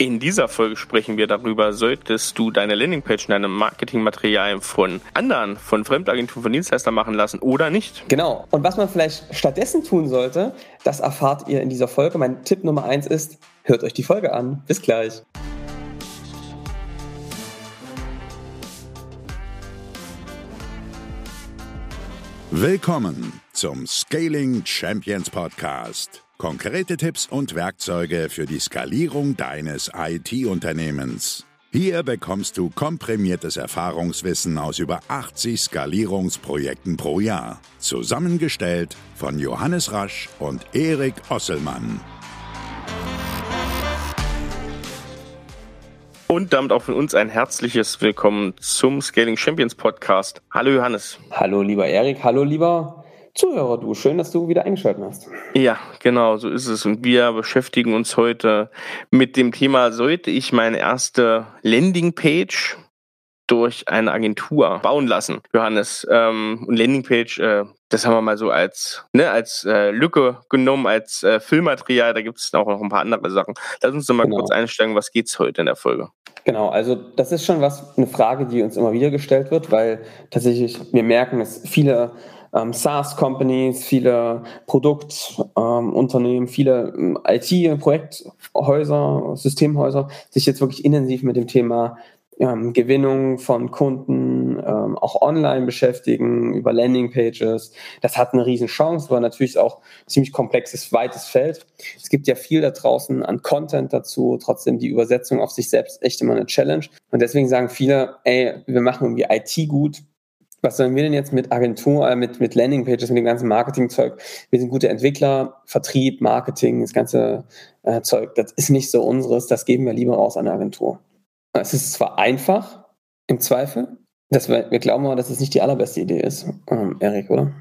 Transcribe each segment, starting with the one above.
In dieser Folge sprechen wir darüber, solltest du deine Landingpage und deine Marketingmaterialien von anderen, von Fremdagenturen, von Dienstleistern machen lassen oder nicht. Genau. Und was man vielleicht stattdessen tun sollte, das erfahrt ihr in dieser Folge. Mein Tipp Nummer eins ist, hört euch die Folge an. Bis gleich. Willkommen zum Scaling Champions Podcast. Konkrete Tipps und Werkzeuge für die Skalierung deines IT-Unternehmens. Hier bekommst du komprimiertes Erfahrungswissen aus über 80 Skalierungsprojekten pro Jahr. Zusammengestellt von Johannes Rasch und Erik Osselmann. Und damit auch von uns ein herzliches Willkommen zum Scaling Champions Podcast. Hallo Johannes. Hallo lieber Erik, hallo lieber Zuhörer, du. Schön, dass du wieder eingeschaltet hast. Ja, genau, so ist es. Und wir beschäftigen uns heute mit dem Thema, sollte ich meine erste Landingpage durch eine Agentur bauen lassen, Johannes. Ähm, und Landingpage, äh, das haben wir mal so als, ne, als äh, Lücke genommen, als äh, Filmmaterial. Da gibt es auch noch ein paar andere Sachen. Lass uns doch mal genau. kurz einsteigen, was geht's heute in der Folge? Genau, also das ist schon was, eine Frage, die uns immer wieder gestellt wird, weil tatsächlich wir merken, dass viele ähm, SaaS-Companies, viele Produktunternehmen, ähm, viele ähm, IT-Projekthäuser, Systemhäuser sich jetzt wirklich intensiv mit dem Thema ähm, Gewinnung von Kunden ähm, auch online beschäftigen, über Landingpages. Das hat eine riesen Chance, aber natürlich auch ziemlich komplexes, weites Feld. Es gibt ja viel da draußen an Content dazu, trotzdem die Übersetzung auf sich selbst echt immer eine Challenge. Und deswegen sagen viele, ey, wir machen irgendwie IT gut, was sollen wir denn jetzt mit Agentur, äh, mit, mit Landingpages, mit dem ganzen Marketingzeug? Wir sind gute Entwickler, Vertrieb, Marketing, das ganze äh, Zeug, das ist nicht so unseres, das geben wir lieber raus an eine Agentur. Es ist zwar einfach, im Zweifel, dass wir, wir glauben aber, dass es nicht die allerbeste Idee ist, ähm, Erik, oder?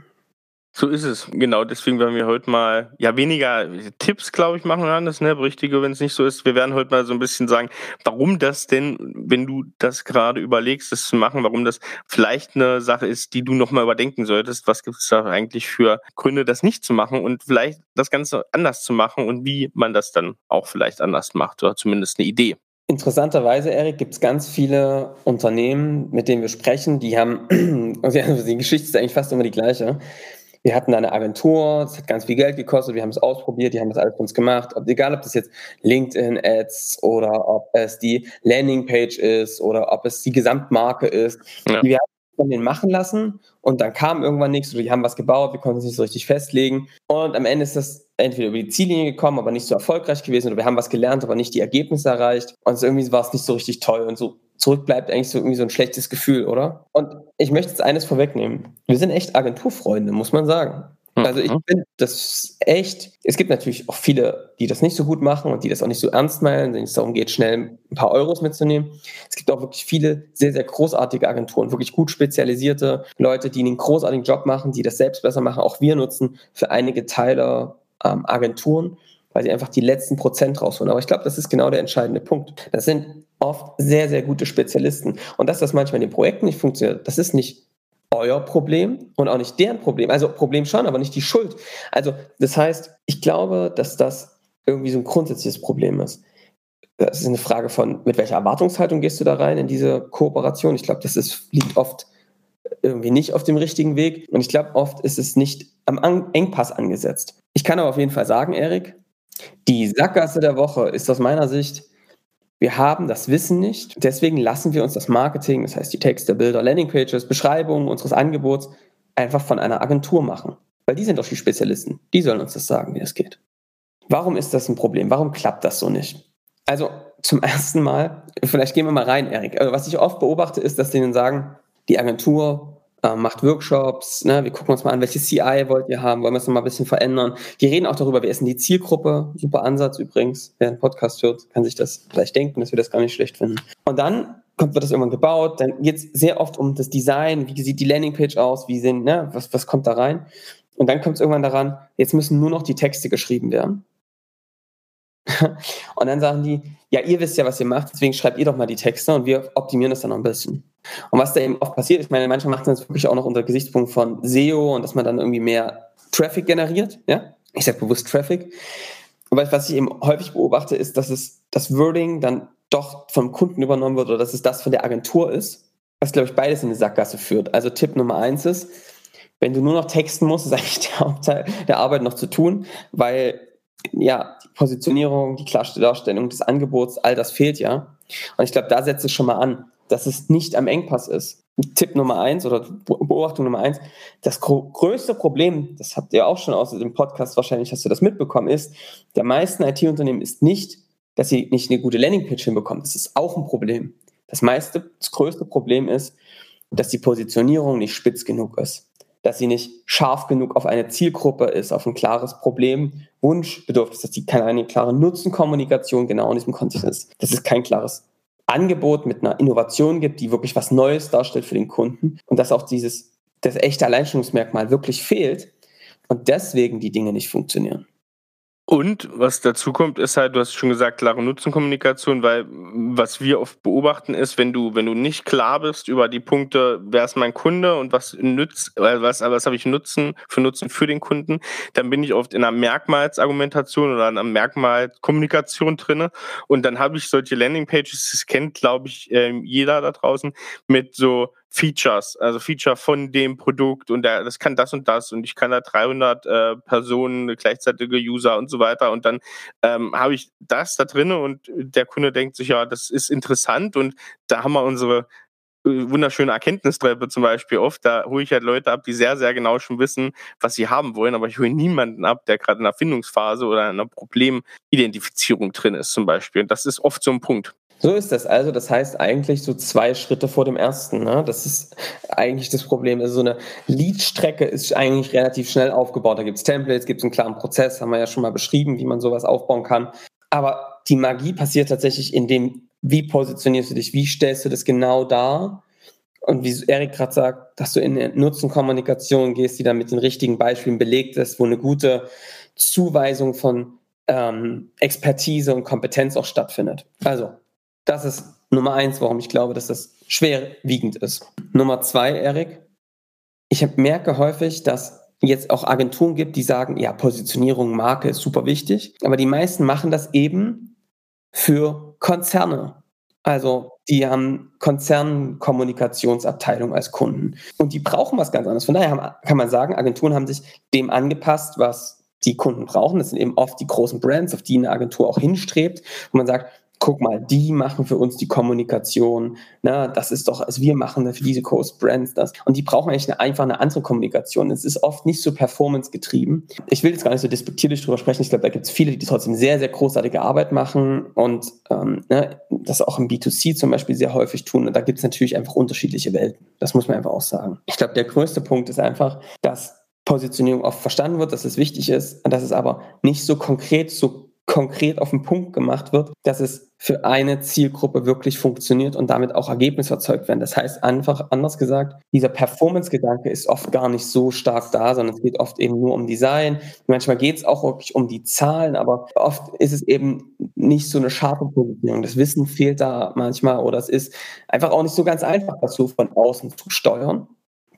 So ist es, genau. Deswegen werden wir heute mal ja weniger Tipps, glaube ich, machen, Johannes, ne? Berichtige, wenn es nicht so ist. Wir werden heute mal so ein bisschen sagen, warum das denn, wenn du das gerade überlegst, das zu machen, warum das vielleicht eine Sache ist, die du nochmal überdenken solltest. Was gibt es da eigentlich für Gründe, das nicht zu machen und vielleicht das Ganze anders zu machen und wie man das dann auch vielleicht anders macht oder zumindest eine Idee. Interessanterweise, Erik, gibt es ganz viele Unternehmen, mit denen wir sprechen, die haben, also die Geschichte ist eigentlich fast immer die gleiche wir hatten da eine Agentur, es hat ganz viel Geld gekostet, wir haben es ausprobiert, die haben das alles für uns gemacht. Ob, egal, ob das jetzt LinkedIn-Ads oder ob es die Landingpage ist oder ob es die Gesamtmarke ist. Ja. Wir haben von denen machen lassen und dann kam irgendwann nichts oder die haben was gebaut, wir konnten es nicht so richtig festlegen. Und am Ende ist das entweder über die Ziellinie gekommen, aber nicht so erfolgreich gewesen oder wir haben was gelernt, aber nicht die Ergebnisse erreicht. Und irgendwie war es nicht so richtig toll und so zurück bleibt eigentlich so irgendwie so ein schlechtes Gefühl, oder? Und ich möchte jetzt eines vorwegnehmen. Wir sind echt Agenturfreunde, muss man sagen. Mhm. Also ich finde das echt, es gibt natürlich auch viele, die das nicht so gut machen und die das auch nicht so ernst meinen, wenn es darum geht, schnell ein paar Euros mitzunehmen. Es gibt auch wirklich viele sehr, sehr großartige Agenturen, wirklich gut spezialisierte Leute, die einen großartigen Job machen, die das selbst besser machen. Auch wir nutzen für einige Teile ähm, Agenturen, weil sie einfach die letzten Prozent rausholen. Aber ich glaube, das ist genau der entscheidende Punkt. Das sind oft sehr, sehr gute Spezialisten. Und dass das manchmal in den Projekten nicht funktioniert, das ist nicht euer Problem und auch nicht deren Problem. Also Problem schon, aber nicht die Schuld. Also das heißt, ich glaube, dass das irgendwie so ein grundsätzliches Problem ist. Das ist eine Frage von, mit welcher Erwartungshaltung gehst du da rein in diese Kooperation? Ich glaube, das ist, liegt oft irgendwie nicht auf dem richtigen Weg. Und ich glaube, oft ist es nicht am Engpass angesetzt. Ich kann aber auf jeden Fall sagen, Erik, die Sackgasse der Woche ist aus meiner Sicht, wir haben das Wissen nicht. Deswegen lassen wir uns das Marketing, das heißt die Texte, Bilder, Landingpages, Beschreibungen unseres Angebots einfach von einer Agentur machen. Weil die sind doch die Spezialisten. Die sollen uns das sagen, wie es geht. Warum ist das ein Problem? Warum klappt das so nicht? Also zum ersten Mal, vielleicht gehen wir mal rein, Erik. Also was ich oft beobachte, ist, dass denen sagen, die Agentur äh, macht Workshops, ne? wir gucken uns mal an, welche CI wollt ihr haben, wollen wir es noch mal ein bisschen verändern. Die reden auch darüber, wer ist denn die Zielgruppe, super Ansatz übrigens, wer einen Podcast hört, kann sich das vielleicht denken, dass wir das gar nicht schlecht finden. Und dann kommt, wird das irgendwann gebaut, dann geht es sehr oft um das Design, wie sieht die Landingpage aus, wie sind, ne? was, was kommt da rein. Und dann kommt es irgendwann daran, jetzt müssen nur noch die Texte geschrieben werden. und dann sagen die, ja, ihr wisst ja, was ihr macht, deswegen schreibt ihr doch mal die Texte und wir optimieren das dann noch ein bisschen. Und was da eben oft passiert, ich meine, manchmal macht man das wirklich auch noch unter Gesichtspunkt von SEO und dass man dann irgendwie mehr Traffic generiert, ja. Ich sage bewusst Traffic. Aber was ich eben häufig beobachte, ist, dass es das Wording dann doch vom Kunden übernommen wird oder dass es das von der Agentur ist, was, glaube ich, beides in eine Sackgasse führt. Also Tipp Nummer eins ist, wenn du nur noch texten musst, ist eigentlich der Hauptteil der Arbeit noch zu tun, weil ja, die Positionierung, die Darstellung des Angebots, all das fehlt ja. Und ich glaube, da setzt es schon mal an, dass es nicht am Engpass ist. Tipp Nummer eins oder Beobachtung Nummer eins, das größte Problem, das habt ihr auch schon aus dem Podcast, wahrscheinlich hast du das mitbekommen, ist, der meisten IT-Unternehmen ist nicht, dass sie nicht eine gute Landingpage hinbekommen. Das ist auch ein Problem. Das meiste, das größte Problem ist, dass die Positionierung nicht spitz genug ist. Dass sie nicht scharf genug auf eine Zielgruppe ist, auf ein klares Problem, Wunschbedürfnis, dass sie keine klare Nutzenkommunikation genau in diesem Kontext ist. Das ist kein klares Angebot mit einer Innovation gibt, die wirklich was Neues darstellt für den Kunden und dass auch dieses, das echte Alleinstellungsmerkmal wirklich fehlt und deswegen die Dinge nicht funktionieren. Und was dazu kommt, ist halt, du hast schon gesagt, klare Nutzenkommunikation, weil was wir oft beobachten ist, wenn du, wenn du nicht klar bist über die Punkte, wer ist mein Kunde und was nützt, was, was habe ich Nutzen für Nutzen für den Kunden, dann bin ich oft in einer Merkmalsargumentation oder einer Merkmalkommunikation drinne. Und dann habe ich solche Landingpages, das kennt, glaube ich, ähm, jeder da draußen, mit so Features, also Feature von dem Produkt und der, das kann das und das und ich kann da 300 äh, Personen, gleichzeitige User und so weiter und dann ähm, habe ich das da drin und der Kunde denkt sich, ja, das ist interessant und da haben wir unsere äh, wunderschöne Erkenntnistreppe zum Beispiel oft. Da hole ich halt Leute ab, die sehr, sehr genau schon wissen, was sie haben wollen, aber ich hole niemanden ab, der gerade in einer Findungsphase oder in einer Problemidentifizierung drin ist zum Beispiel. Und das ist oft so ein Punkt. So ist das also. Das heißt eigentlich so zwei Schritte vor dem ersten. Ne? Das ist eigentlich das Problem. Also so eine Lead-Strecke ist eigentlich relativ schnell aufgebaut. Da gibt es Templates, gibt es einen klaren Prozess, haben wir ja schon mal beschrieben, wie man sowas aufbauen kann. Aber die Magie passiert tatsächlich in dem, wie positionierst du dich, wie stellst du das genau dar? Und wie Erik gerade sagt, dass du in eine Nutzenkommunikation gehst, die dann mit den richtigen Beispielen belegt ist, wo eine gute Zuweisung von ähm, Expertise und Kompetenz auch stattfindet. Also das ist Nummer eins, warum ich glaube, dass das schwerwiegend ist. Nummer zwei, Erik, ich merke häufig, dass jetzt auch Agenturen gibt, die sagen, ja, Positionierung, Marke ist super wichtig, aber die meisten machen das eben für Konzerne. Also die haben Konzernkommunikationsabteilung als Kunden und die brauchen was ganz anderes. Von daher kann man sagen, Agenturen haben sich dem angepasst, was die Kunden brauchen. Das sind eben oft die großen Brands, auf die eine Agentur auch hinstrebt, wo man sagt, guck mal, die machen für uns die Kommunikation, na, das ist doch, also wir machen für diese Coast Brands das. Und die brauchen eigentlich eine, einfach eine andere Kommunikation. Es ist oft nicht so performance getrieben. Ich will jetzt gar nicht so despektierlich drüber sprechen. Ich glaube, da gibt es viele, die trotzdem sehr, sehr großartige Arbeit machen und ähm, ne, das auch im B2C zum Beispiel sehr häufig tun. Und da gibt es natürlich einfach unterschiedliche Welten. Das muss man einfach auch sagen. Ich glaube, der größte Punkt ist einfach, dass Positionierung oft verstanden wird, dass es wichtig ist, dass es aber nicht so konkret, so konkret auf den Punkt gemacht wird, dass es für eine Zielgruppe wirklich funktioniert und damit auch Ergebnisse erzeugt werden. Das heißt einfach, anders gesagt, dieser Performance-Gedanke ist oft gar nicht so stark da, sondern es geht oft eben nur um Design. Manchmal geht es auch wirklich um die Zahlen, aber oft ist es eben nicht so eine scharfe Positionierung. Das Wissen fehlt da manchmal oder es ist einfach auch nicht so ganz einfach, das so von außen zu steuern.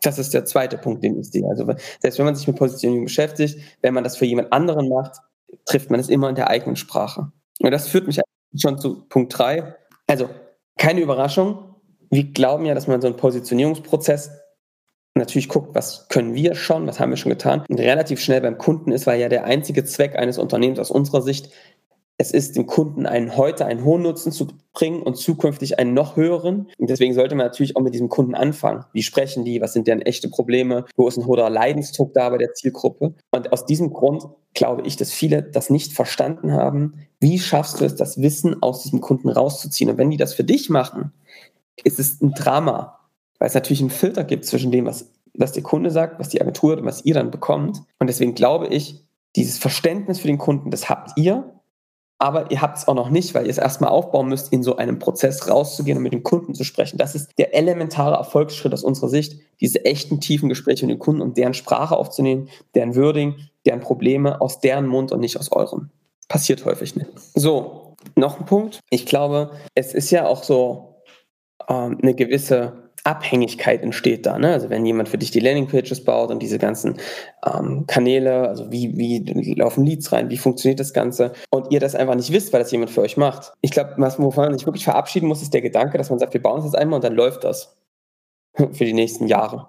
Das ist der zweite Punkt, den ich sehe. Also selbst wenn man sich mit Positionierung beschäftigt, wenn man das für jemand anderen macht, trifft man es immer in der eigenen Sprache. Und das führt mich schon zu Punkt drei. Also, keine Überraschung. Wir glauben ja, dass man so einen Positionierungsprozess natürlich guckt, was können wir schon, was haben wir schon getan und relativ schnell beim Kunden ist, weil ja der einzige Zweck eines Unternehmens aus unserer Sicht es ist, dem Kunden einen heute einen hohen Nutzen zu bringen und zukünftig einen noch höheren. Und deswegen sollte man natürlich auch mit diesem Kunden anfangen. Wie sprechen die? Was sind deren echte Probleme? Wo ist ein hoher Leidensdruck da bei der Zielgruppe? Und aus diesem Grund glaube ich, dass viele das nicht verstanden haben. Wie schaffst du es, das Wissen aus diesem Kunden rauszuziehen? Und wenn die das für dich machen, ist es ein Drama, weil es natürlich einen Filter gibt zwischen dem, was, was der Kunde sagt, was die Agentur und was ihr dann bekommt. Und deswegen glaube ich, dieses Verständnis für den Kunden, das habt ihr aber ihr habt es auch noch nicht, weil ihr es erstmal aufbauen müsst, in so einem Prozess rauszugehen und mit dem Kunden zu sprechen. Das ist der elementare Erfolgsschritt aus unserer Sicht, diese echten tiefen Gespräche mit den Kunden und deren Sprache aufzunehmen, deren Wording, deren Probleme aus deren Mund und nicht aus eurem. Passiert häufig nicht. So, noch ein Punkt. Ich glaube, es ist ja auch so ähm, eine gewisse Abhängigkeit entsteht da. Ne? Also wenn jemand für dich die Landingpages baut und diese ganzen ähm, Kanäle, also wie, wie laufen Leads rein, wie funktioniert das Ganze und ihr das einfach nicht wisst, weil das jemand für euch macht. Ich glaube, wovon man sich wirklich verabschieden muss, ist der Gedanke, dass man sagt, wir bauen es jetzt einmal und dann läuft das für die nächsten Jahre.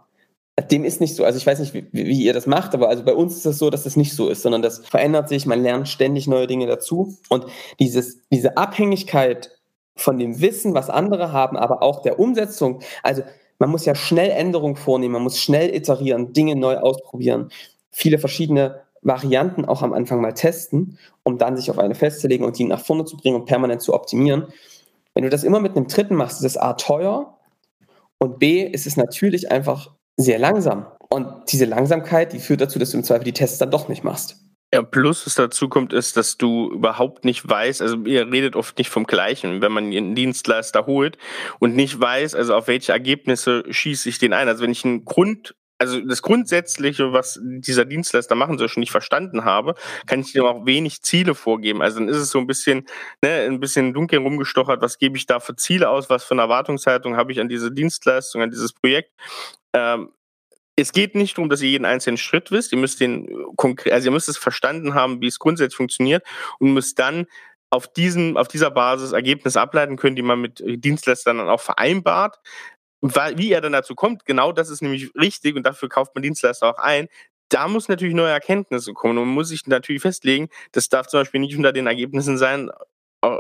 Dem ist nicht so. Also ich weiß nicht, wie, wie, ihr das macht, aber also bei uns ist es das so, dass das nicht so ist, sondern das verändert sich, man lernt ständig neue Dinge dazu. Und dieses, diese Abhängigkeit von dem Wissen, was andere haben, aber auch der Umsetzung. Also man muss ja schnell Änderungen vornehmen, man muss schnell iterieren, Dinge neu ausprobieren, viele verschiedene Varianten auch am Anfang mal testen, um dann sich auf eine festzulegen und die nach vorne zu bringen und permanent zu optimieren. Wenn du das immer mit einem Dritten machst, ist es A teuer und B ist es natürlich einfach sehr langsam. Und diese Langsamkeit, die führt dazu, dass du im Zweifel die Tests dann doch nicht machst. Ja, plus was dazu kommt, ist, dass du überhaupt nicht weißt, also ihr redet oft nicht vom Gleichen, wenn man einen Dienstleister holt und nicht weiß, also auf welche Ergebnisse schieße ich den ein. Also wenn ich einen Grund, also das Grundsätzliche, was dieser Dienstleister machen soll, schon nicht verstanden habe, kann ich dem auch wenig Ziele vorgeben. Also dann ist es so ein bisschen, ne, ein bisschen dunkel rumgestochert, was gebe ich da für Ziele aus, was für eine Erwartungshaltung habe ich an diese Dienstleistung, an dieses Projekt. Ähm, es geht nicht darum, dass ihr jeden einzelnen Schritt wisst. Ihr müsst den äh, konkret, also ihr müsst es verstanden haben, wie es grundsätzlich funktioniert und müsst dann auf diesen, auf dieser Basis Ergebnisse ableiten können, die man mit äh, Dienstleistern dann auch vereinbart. Wie er dann dazu kommt, genau das ist nämlich richtig und dafür kauft man Dienstleister auch ein. Da muss natürlich neue Erkenntnisse kommen und man muss sich natürlich festlegen, das darf zum Beispiel nicht unter den Ergebnissen sein,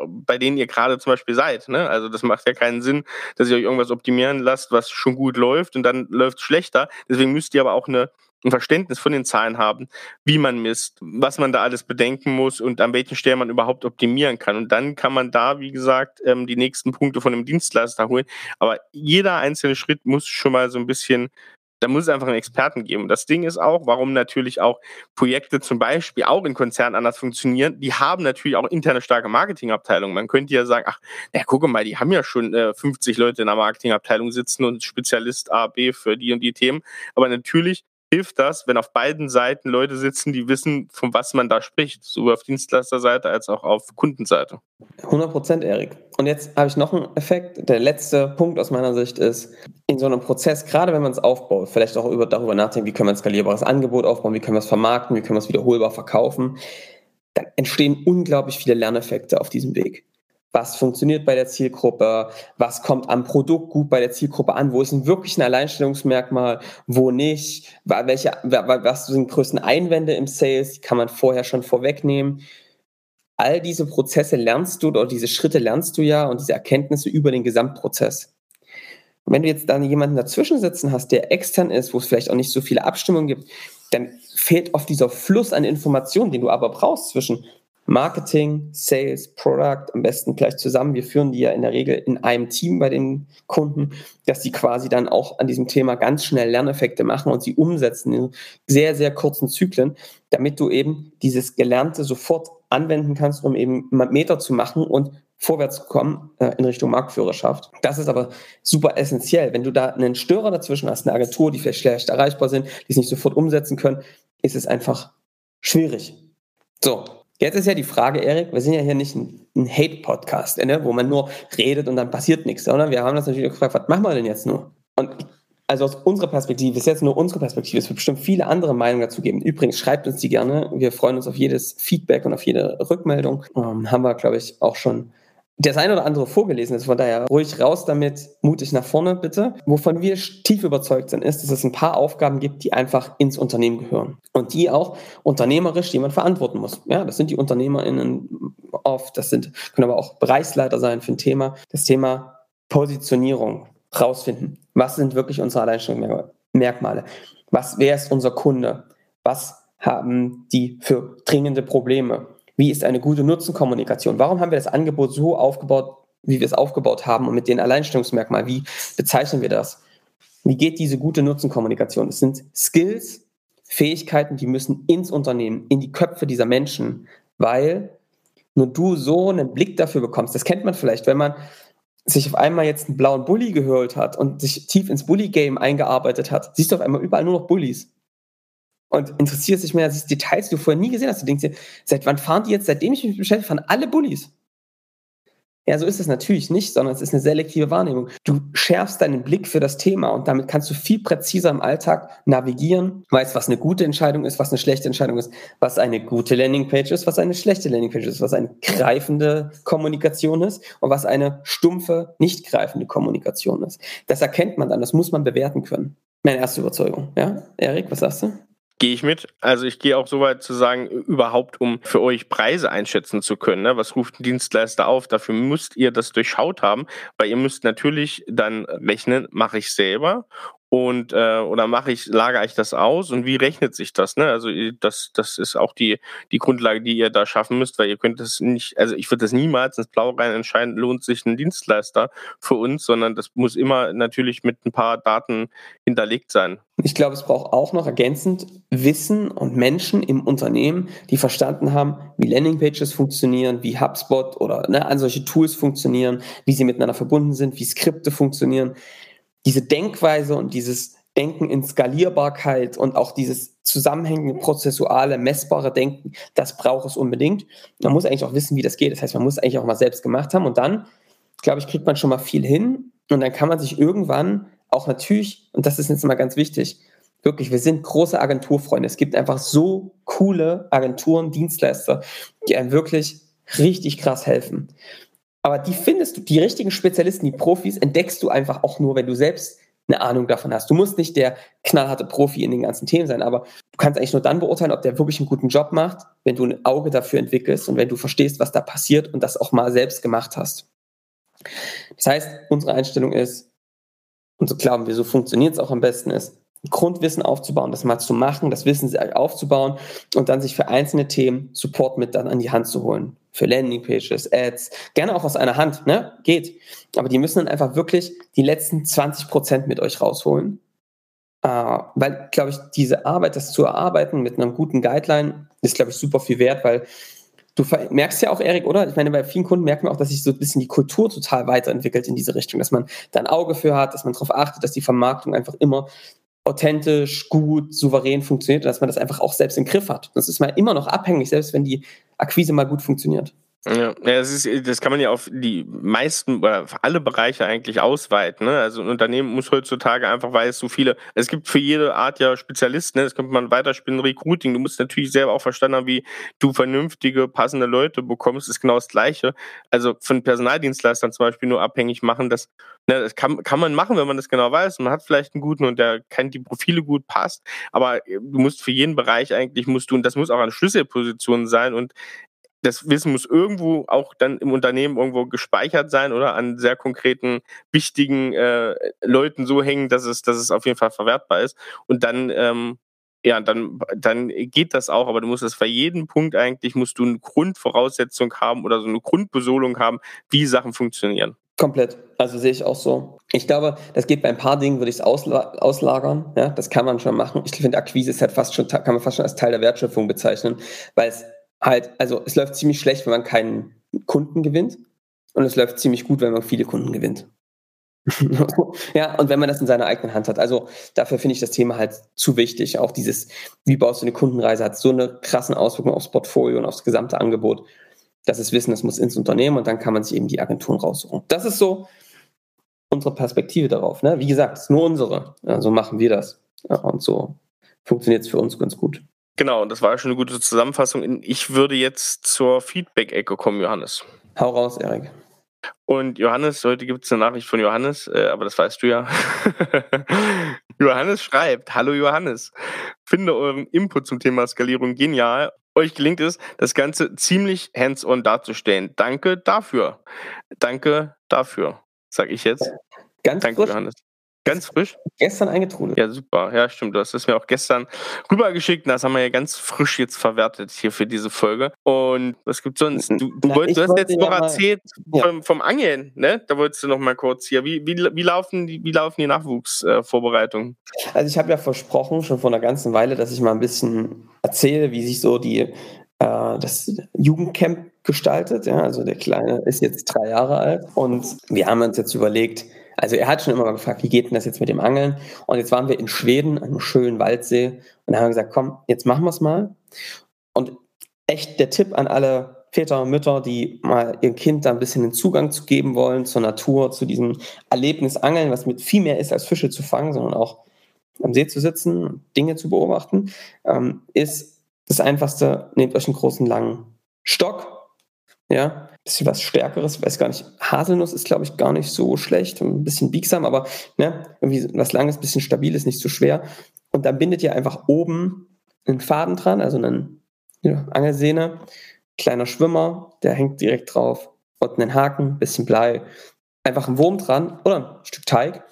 bei denen ihr gerade zum Beispiel seid. Ne? Also das macht ja keinen Sinn, dass ihr euch irgendwas optimieren lasst, was schon gut läuft und dann läuft es schlechter. Deswegen müsst ihr aber auch eine, ein Verständnis von den Zahlen haben, wie man misst, was man da alles bedenken muss und an welchen Stellen man überhaupt optimieren kann. Und dann kann man da, wie gesagt, ähm, die nächsten Punkte von dem Dienstleister holen. Aber jeder einzelne Schritt muss schon mal so ein bisschen da muss es einfach einen Experten geben. Und das Ding ist auch, warum natürlich auch Projekte zum Beispiel auch in Konzernen anders funktionieren, die haben natürlich auch interne starke Marketingabteilungen. Man könnte ja sagen, ach, na, gucke mal, die haben ja schon äh, 50 Leute in der Marketingabteilung sitzen und Spezialist A, B für die und die Themen. Aber natürlich hilft das, wenn auf beiden Seiten Leute sitzen, die wissen, von was man da spricht, sowohl auf Dienstleisterseite als auch auf Kundenseite. 100 Prozent, Erik. Und jetzt habe ich noch einen Effekt. Der letzte Punkt aus meiner Sicht ist, in so einem Prozess, gerade wenn man es aufbaut, vielleicht auch über, darüber nachdenken, wie können wir ein skalierbares Angebot aufbauen, wie können wir es vermarkten, wie können wir es wiederholbar verkaufen, dann entstehen unglaublich viele Lerneffekte auf diesem Weg was funktioniert bei der Zielgruppe, was kommt am Produkt gut bei der Zielgruppe an, wo ist ein wirklich ein Alleinstellungsmerkmal, wo nicht, welche, was sind die größten Einwände im Sales, kann man vorher schon vorwegnehmen. All diese Prozesse lernst du oder diese Schritte lernst du ja und diese Erkenntnisse über den Gesamtprozess. Wenn du jetzt dann jemanden dazwischen sitzen hast, der extern ist, wo es vielleicht auch nicht so viele Abstimmungen gibt, dann fehlt oft dieser Fluss an Informationen, den du aber brauchst zwischen Marketing, Sales, Product, am besten gleich zusammen. Wir führen die ja in der Regel in einem Team bei den Kunden, dass die quasi dann auch an diesem Thema ganz schnell Lerneffekte machen und sie umsetzen in sehr, sehr kurzen Zyklen, damit du eben dieses Gelernte sofort anwenden kannst, um eben Meter zu machen und vorwärts zu kommen äh, in Richtung Marktführerschaft. Das ist aber super essentiell. Wenn du da einen Störer dazwischen hast, eine Agentur, die vielleicht schlecht erreichbar sind, die es nicht sofort umsetzen können, ist es einfach schwierig. So, Jetzt ist ja die Frage, Erik, wir sind ja hier nicht ein, ein Hate-Podcast, ne, wo man nur redet und dann passiert nichts, sondern wir haben das natürlich gefragt, was machen wir denn jetzt nur? Und also aus unserer Perspektive, ist jetzt nur unsere Perspektive, es wird bestimmt viele andere Meinungen dazu geben. Übrigens, schreibt uns die gerne. Wir freuen uns auf jedes Feedback und auf jede Rückmeldung. Ähm, haben wir, glaube ich, auch schon das eine oder andere vorgelesen ist. Von daher ruhig raus damit, mutig nach vorne bitte. Wovon wir tief überzeugt sind, ist, dass es ein paar Aufgaben gibt, die einfach ins Unternehmen gehören und die auch unternehmerisch jemand verantworten muss. Ja, das sind die UnternehmerInnen oft, das sind, können aber auch Bereichsleiter sein für ein Thema. Das Thema Positionierung rausfinden. Was sind wirklich unsere Alleinstellungsmerkmale? Was, wer ist unser Kunde? Was haben die für dringende Probleme? Wie ist eine gute Nutzenkommunikation? Warum haben wir das Angebot so aufgebaut, wie wir es aufgebaut haben und mit den Alleinstellungsmerkmalen? Wie bezeichnen wir das? Wie geht diese gute Nutzenkommunikation? Es sind Skills, Fähigkeiten, die müssen ins Unternehmen, in die Köpfe dieser Menschen, weil nur du so einen Blick dafür bekommst. Das kennt man vielleicht, wenn man sich auf einmal jetzt einen blauen Bully gehört hat und sich tief ins Bully-Game eingearbeitet hat, siehst du auf einmal überall nur noch Bullies und interessiert sich mehr als Details, die du vorher nie gesehen hast. Du denkst dir, seit wann fahren die jetzt, seitdem ich mich beschäftige, fahren alle Bullies. Ja, so ist es natürlich nicht, sondern es ist eine selektive Wahrnehmung. Du schärfst deinen Blick für das Thema und damit kannst du viel präziser im Alltag navigieren, weißt, was eine gute Entscheidung ist, was eine schlechte Entscheidung ist, was eine gute Landingpage ist, was eine schlechte Landingpage ist, was eine greifende Kommunikation ist und was eine stumpfe, nicht greifende Kommunikation ist. Das erkennt man dann, das muss man bewerten können. Meine erste Überzeugung. Ja, Erik, was sagst du? Gehe ich mit. Also ich gehe auch so weit zu sagen, überhaupt um für euch Preise einschätzen zu können. Ne? Was ruft ein Dienstleister auf? Dafür müsst ihr das durchschaut haben, weil ihr müsst natürlich dann rechnen, mache ich selber und äh, oder mache ich, lagere ich das aus und wie rechnet sich das? Ne? Also das, das ist auch die, die Grundlage, die ihr da schaffen müsst, weil ihr könnt es nicht, also ich würde das niemals ins Blau rein entscheiden, lohnt sich ein Dienstleister für uns, sondern das muss immer natürlich mit ein paar Daten hinterlegt sein. Ich glaube, es braucht auch noch ergänzend Wissen und Menschen im Unternehmen, die verstanden haben, wie Landingpages funktionieren, wie HubSpot oder ne, an solche Tools funktionieren, wie sie miteinander verbunden sind, wie Skripte funktionieren diese Denkweise und dieses Denken in Skalierbarkeit und auch dieses zusammenhängende, prozessuale, messbare Denken, das braucht es unbedingt. Man muss eigentlich auch wissen, wie das geht. Das heißt, man muss eigentlich auch mal selbst gemacht haben und dann, glaube ich, kriegt man schon mal viel hin und dann kann man sich irgendwann auch natürlich, und das ist jetzt mal ganz wichtig, wirklich, wir sind große Agenturfreunde. Es gibt einfach so coole Agenturen, Dienstleister, die einem wirklich richtig krass helfen. Aber die findest du, die richtigen Spezialisten, die Profis, entdeckst du einfach auch nur, wenn du selbst eine Ahnung davon hast. Du musst nicht der knallharte Profi in den ganzen Themen sein, aber du kannst eigentlich nur dann beurteilen, ob der wirklich einen guten Job macht, wenn du ein Auge dafür entwickelst und wenn du verstehst, was da passiert und das auch mal selbst gemacht hast. Das heißt, unsere Einstellung ist, und so glauben wir, so funktioniert es auch am besten ist, Grundwissen aufzubauen, das mal zu machen, das Wissen aufzubauen und dann sich für einzelne Themen Support mit dann an die Hand zu holen. Für Landingpages, Ads, gerne auch aus einer Hand, ne? Geht. Aber die müssen dann einfach wirklich die letzten 20 Prozent mit euch rausholen. Äh, weil, glaube ich, diese Arbeit, das zu erarbeiten mit einem guten Guideline, ist, glaube ich, super viel wert, weil du merkst ja auch, Erik, oder? Ich meine, bei vielen Kunden merkt man auch, dass sich so ein bisschen die Kultur total weiterentwickelt in diese Richtung, dass man da ein Auge für hat, dass man darauf achtet, dass die Vermarktung einfach immer authentisch, gut, souverän funktioniert, dass man das einfach auch selbst im Griff hat. Das ist mal immer noch abhängig, selbst wenn die Akquise mal gut funktioniert. Ja, das, ist, das kann man ja auf die meisten oder auf alle Bereiche eigentlich ausweiten. Ne? Also ein Unternehmen muss heutzutage einfach, weil es so viele, es gibt für jede Art ja Spezialisten, ne? das könnte man weiterspielen, Recruiting, du musst natürlich selber auch verstanden haben, wie du vernünftige, passende Leute bekommst, ist genau das Gleiche. Also von Personaldienstleistern zum Beispiel nur abhängig machen, dass, ne, das kann, kann man machen, wenn man das genau weiß. Man hat vielleicht einen guten und der kennt die Profile gut, passt, aber du musst für jeden Bereich eigentlich, musst du, und das muss auch eine Schlüsselposition sein und das Wissen muss irgendwo auch dann im Unternehmen irgendwo gespeichert sein oder an sehr konkreten, wichtigen äh, Leuten so hängen, dass es, dass es auf jeden Fall verwertbar ist. Und dann, ähm, ja, dann, dann geht das auch, aber du musst das bei jedem Punkt eigentlich, musst du eine Grundvoraussetzung haben oder so eine Grundbesolung haben, wie Sachen funktionieren. Komplett. Also sehe ich auch so. Ich glaube, das geht bei ein paar Dingen, würde ich es ausla auslagern. Ja, das kann man schon machen. Ich finde, Akquise ist halt fast schon, kann man fast schon als Teil der Wertschöpfung bezeichnen, weil es halt, also es läuft ziemlich schlecht, wenn man keinen Kunden gewinnt und es läuft ziemlich gut, wenn man viele Kunden gewinnt. ja, und wenn man das in seiner eigenen Hand hat. Also dafür finde ich das Thema halt zu wichtig. Auch dieses, wie baust du eine Kundenreise, hat so eine krassen Auswirkung aufs Portfolio und aufs gesamte Angebot. Das ist Wissen, das muss ins Unternehmen und dann kann man sich eben die Agenturen raussuchen. Das ist so unsere Perspektive darauf. Ne? Wie gesagt, es ist nur unsere. Ja, so machen wir das. Ja, und so funktioniert es für uns ganz gut. Genau, das war schon eine gute Zusammenfassung. Ich würde jetzt zur Feedback-Ecke kommen, Johannes. Hau raus, Erik. Und Johannes, heute gibt es eine Nachricht von Johannes, äh, aber das weißt du ja. Johannes schreibt, hallo Johannes, finde euren Input zum Thema Skalierung genial. Euch gelingt es, das Ganze ziemlich hands-on darzustellen. Danke dafür. Danke dafür, sag ich jetzt. Ganz Danke, frisch. Johannes. Ganz frisch? Gestern eingetrudelt. Ja, super. Ja, stimmt. Du hast es mir auch gestern rübergeschickt das haben wir ja ganz frisch jetzt verwertet hier für diese Folge. Und was gibt's sonst? Du, du, Na, wollt, ich du hast jetzt noch mal- erzählt Ja. vom, vom Angeln, ne? Da wolltest du noch mal kurz hier. Wie, wie, wie, laufen, die, wie laufen die Nachwuchsvorbereitungen? Also ich habe ja versprochen, schon vor einer ganzen Weile, dass ich mal ein bisschen erzähle, wie sich so die, äh, das Jugendcamp gestaltet. Ja, also der Kleine ist jetzt drei Jahre alt und wir haben uns jetzt überlegt, also er hat schon immer mal gefragt, wie geht denn das jetzt mit dem Angeln? Und jetzt waren wir in Schweden, an einem schönen Waldsee und haben wir gesagt, komm, jetzt machen wir es mal. Und echt der Tipp an alle Väter, Mütter, die mal ihr Kind da ein bisschen den Zugang zu geben wollen zur Natur, zu diesem Erlebnis Angeln, was mit viel mehr ist als Fische zu fangen, sondern auch am See zu sitzen, Dinge zu beobachten, ähm, ist das Einfachste, nehmt euch einen großen langen Stock, ja, bisschen was Stärkeres, weiß gar nicht, Haselnuss ist, glaube ich, gar nicht so schlecht, ein bisschen biegsam, aber ne, irgendwie was Langes, bisschen stabiles, nicht so schwer. Und dann bindet ihr einfach oben einen Faden dran, also einen ja, Angelsehne, kleiner Schwimmer, der hängt direkt drauf, und einen Haken, bisschen Blei, einfach ein Wurm dran oder ein Stück Teig. Und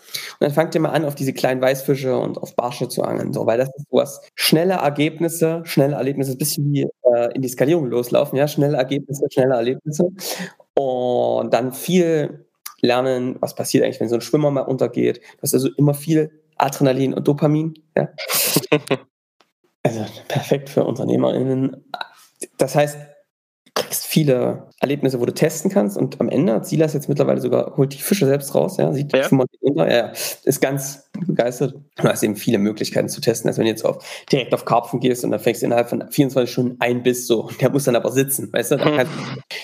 dann fangt ihr mal an, auf diese kleinen Weißfische und auf Barsche zu angeln. So, weil das ist sowas, schnelle Ergebnisse, schnelle Erlebnisse, ein bisschen wie äh, in die Skalierung loslaufen, ja, schnelle Ergebnisse, schnelle Erlebnisse. Und dann viel lernen, was passiert eigentlich, wenn so ein Schwimmer mal untergeht. Das ist also immer viel Adrenalin und Dopamin. Ja. also perfekt für UnternehmerInnen. Das heißt, viele Erlebnisse, wo du testen kannst und am Ende hat Silas jetzt mittlerweile sogar, holt die Fische selbst raus, ja, sieht ja. unter, ja, ist ganz begeistert. Du hast eben viele Möglichkeiten zu testen, als wenn du jetzt auf, direkt auf Karpfen gehst und dann fängst du innerhalb von 24 Stunden ein Biss so, der muss dann aber sitzen, weißt du? Mhm.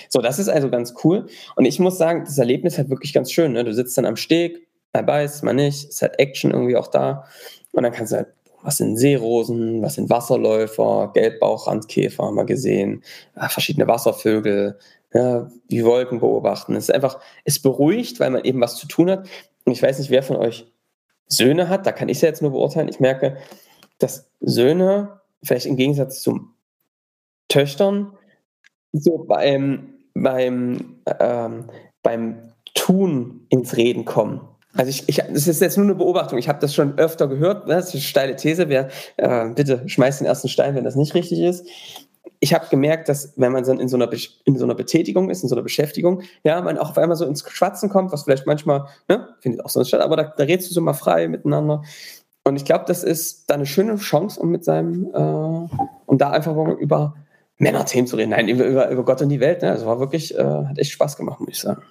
so, das ist also ganz cool und ich muss sagen, das Erlebnis hat wirklich ganz schön, ne? du sitzt dann am Steg, mal beißt, mal nicht, ist halt Action irgendwie auch da und dann kannst du halt was sind Seerosen, was sind Wasserläufer, Gelbbauchrandkäfer haben wir gesehen, verschiedene Wasservögel, ja, die Wolken beobachten. Es ist einfach, es beruhigt, weil man eben was zu tun hat. Und ich weiß nicht, wer von euch Söhne hat, da kann ich es ja jetzt nur beurteilen. Ich merke, dass Söhne, vielleicht im Gegensatz zu Töchtern, so beim, beim, ähm, beim Tun ins Reden kommen. Also ich, ich, das ist jetzt nur eine Beobachtung. Ich habe das schon öfter gehört. Ne? Das ist eine steile These. Wer, äh, bitte schmeißt den ersten Stein, wenn das nicht richtig ist. Ich habe gemerkt, dass wenn man dann in so, einer in so einer Betätigung ist, in so einer Beschäftigung, ja, man auch auf einmal so ins Schwatzen kommt, was vielleicht manchmal, ne, findet auch sonst statt, aber da, da redest du so mal frei miteinander. Und ich glaube, das ist da eine schöne Chance, um mit seinem, äh, um da einfach mal über Männerthemen zu reden. Nein, über, über Gott und die Welt. Ne? Also war wirklich, äh, hat echt Spaß gemacht, muss ich sagen.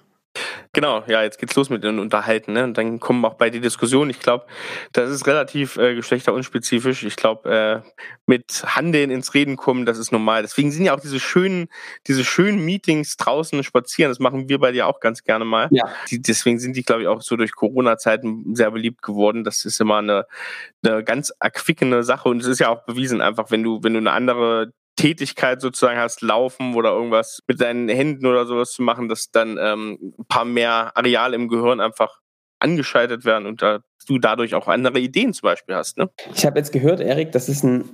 Genau, ja, jetzt geht's los mit den Unterhalten, ne? Und dann kommen auch bei die Diskussionen. Ich glaube, das ist relativ äh, geschlechterunspezifisch. Ich glaube, äh, mit Handeln ins Reden kommen, das ist normal. Deswegen sind ja auch diese schönen, diese schönen Meetings draußen spazieren. Das machen wir bei dir auch ganz gerne mal. Ja. Die, deswegen sind die, glaube ich, auch so durch Corona-Zeiten sehr beliebt geworden. Das ist immer eine, eine ganz erquickende Sache und es ist ja auch bewiesen, einfach wenn du, wenn du eine andere Tätigkeit sozusagen hast, laufen oder irgendwas mit deinen Händen oder sowas zu machen, dass dann ähm, ein paar mehr Areale im Gehirn einfach angeschaltet werden und da, du dadurch auch andere Ideen zum Beispiel hast. Ne? Ich habe jetzt gehört, Erik, dass es ein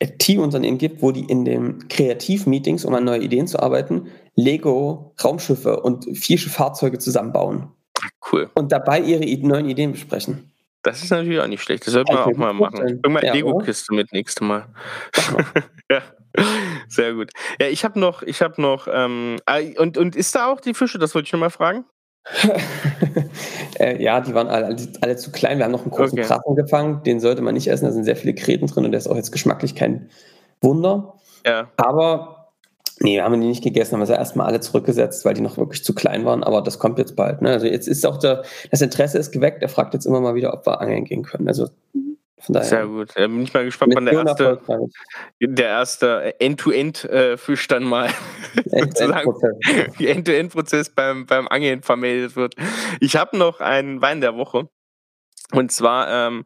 IT-Unternehmen gibt, wo die in den Kreativ-Meetings, um an neue Ideen zu arbeiten, Lego Raumschiffe und vierische Fahrzeuge zusammenbauen. Cool. Und dabei ihre neuen Ideen besprechen. Das ist natürlich auch nicht schlecht. Das sollte man auch mal machen. Irgendwann ja, Lego-Kiste mit nächstes Mal. ja. Sehr gut. Ja, ich habe noch, ich habe noch, ähm, ah, und, und ist da auch die Fische? Das wollte ich schon mal fragen. äh, ja, die waren alle, alle, zu klein. Wir haben noch einen großen okay. Krachen gefangen. Den sollte man nicht essen. Da sind sehr viele Kreten drin und der ist auch jetzt geschmacklich kein Wunder. Ja. Aber nee, wir haben die nicht gegessen, haben wir sie erstmal alle zurückgesetzt, weil die noch wirklich zu klein waren. Aber das kommt jetzt bald. Ne? Also jetzt ist auch der, das Interesse ist geweckt. Er fragt jetzt immer mal wieder, ob wir angeln gehen können. Also daher. Sehr gut. Da bin ich mal gespannt, wann der erste, der erste End-to-End-Fisch dann mal End-to-End-Prozess beim, beim Angeln vermeldet wird. Ich habe noch einen Wein der Woche. Und zwar, ähm,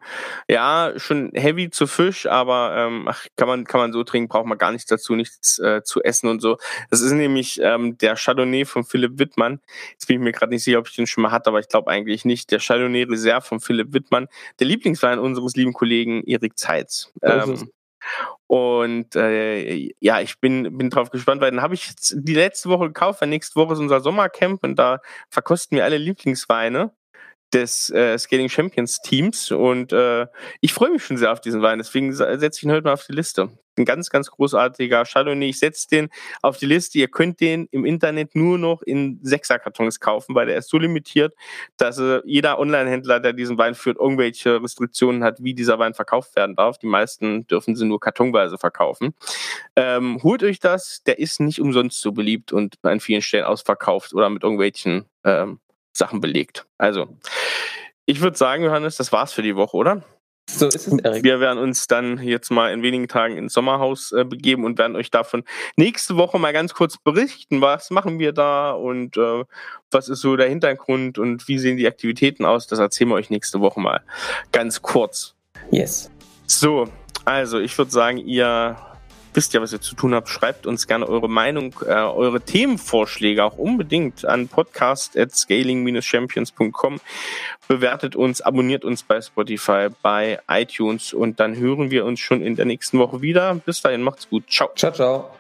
ja, schon heavy zu Fisch, aber ähm, ach, kann man kann man so trinken, braucht man gar nichts dazu, nichts äh, zu essen und so. Das ist nämlich ähm, der Chardonnay von Philipp Wittmann. Jetzt bin ich mir gerade nicht sicher, ob ich den schon mal hatte, aber ich glaube eigentlich nicht. Der Chardonnay Reserve von Philipp Wittmann, der Lieblingswein unseres lieben Kollegen Erik Zeitz. Ähm, und äh, ja, ich bin, bin drauf gespannt, weil dann habe ich jetzt die letzte Woche gekauft, weil nächste Woche ist unser Sommercamp und da verkosten wir alle Lieblingsweine des äh, Skating Champions Teams und äh, ich freue mich schon sehr auf diesen Wein, deswegen setze ich ihn heute mal auf die Liste. Ein ganz, ganz großartiger Chardonnay. Ich setze den auf die Liste. Ihr könnt den im Internet nur noch in Sechserkartons kaufen, weil der ist so limitiert, dass äh, jeder Online-Händler, der diesen Wein führt, irgendwelche Restriktionen hat, wie dieser Wein verkauft werden darf. Die meisten dürfen sie nur kartonweise verkaufen. Ähm, holt euch das, der ist nicht umsonst so beliebt und an vielen Stellen ausverkauft oder mit irgendwelchen ähm, Sachen belegt. Also, ich würde sagen, Johannes, das war's für die Woche, oder? So ist es, Erik. Wir werden uns dann jetzt mal in wenigen Tagen ins Sommerhaus äh, begeben und werden euch davon nächste Woche mal ganz kurz berichten, was machen wir da und äh, was ist so der Hintergrund und wie sehen die Aktivitäten aus. Das erzählen wir euch nächste Woche mal ganz kurz. Yes. So, also ich würde sagen, ihr wisst ja, was ihr zu tun habt. Schreibt uns gerne eure Meinung, äh, eure Themenvorschläge auch unbedingt an podcast at scaling-champions.com. Bewertet uns, abonniert uns bei Spotify, bei iTunes und dann hören wir uns schon in der nächsten Woche wieder. Bis dahin, macht's gut. Ciao. Ciao, ciao.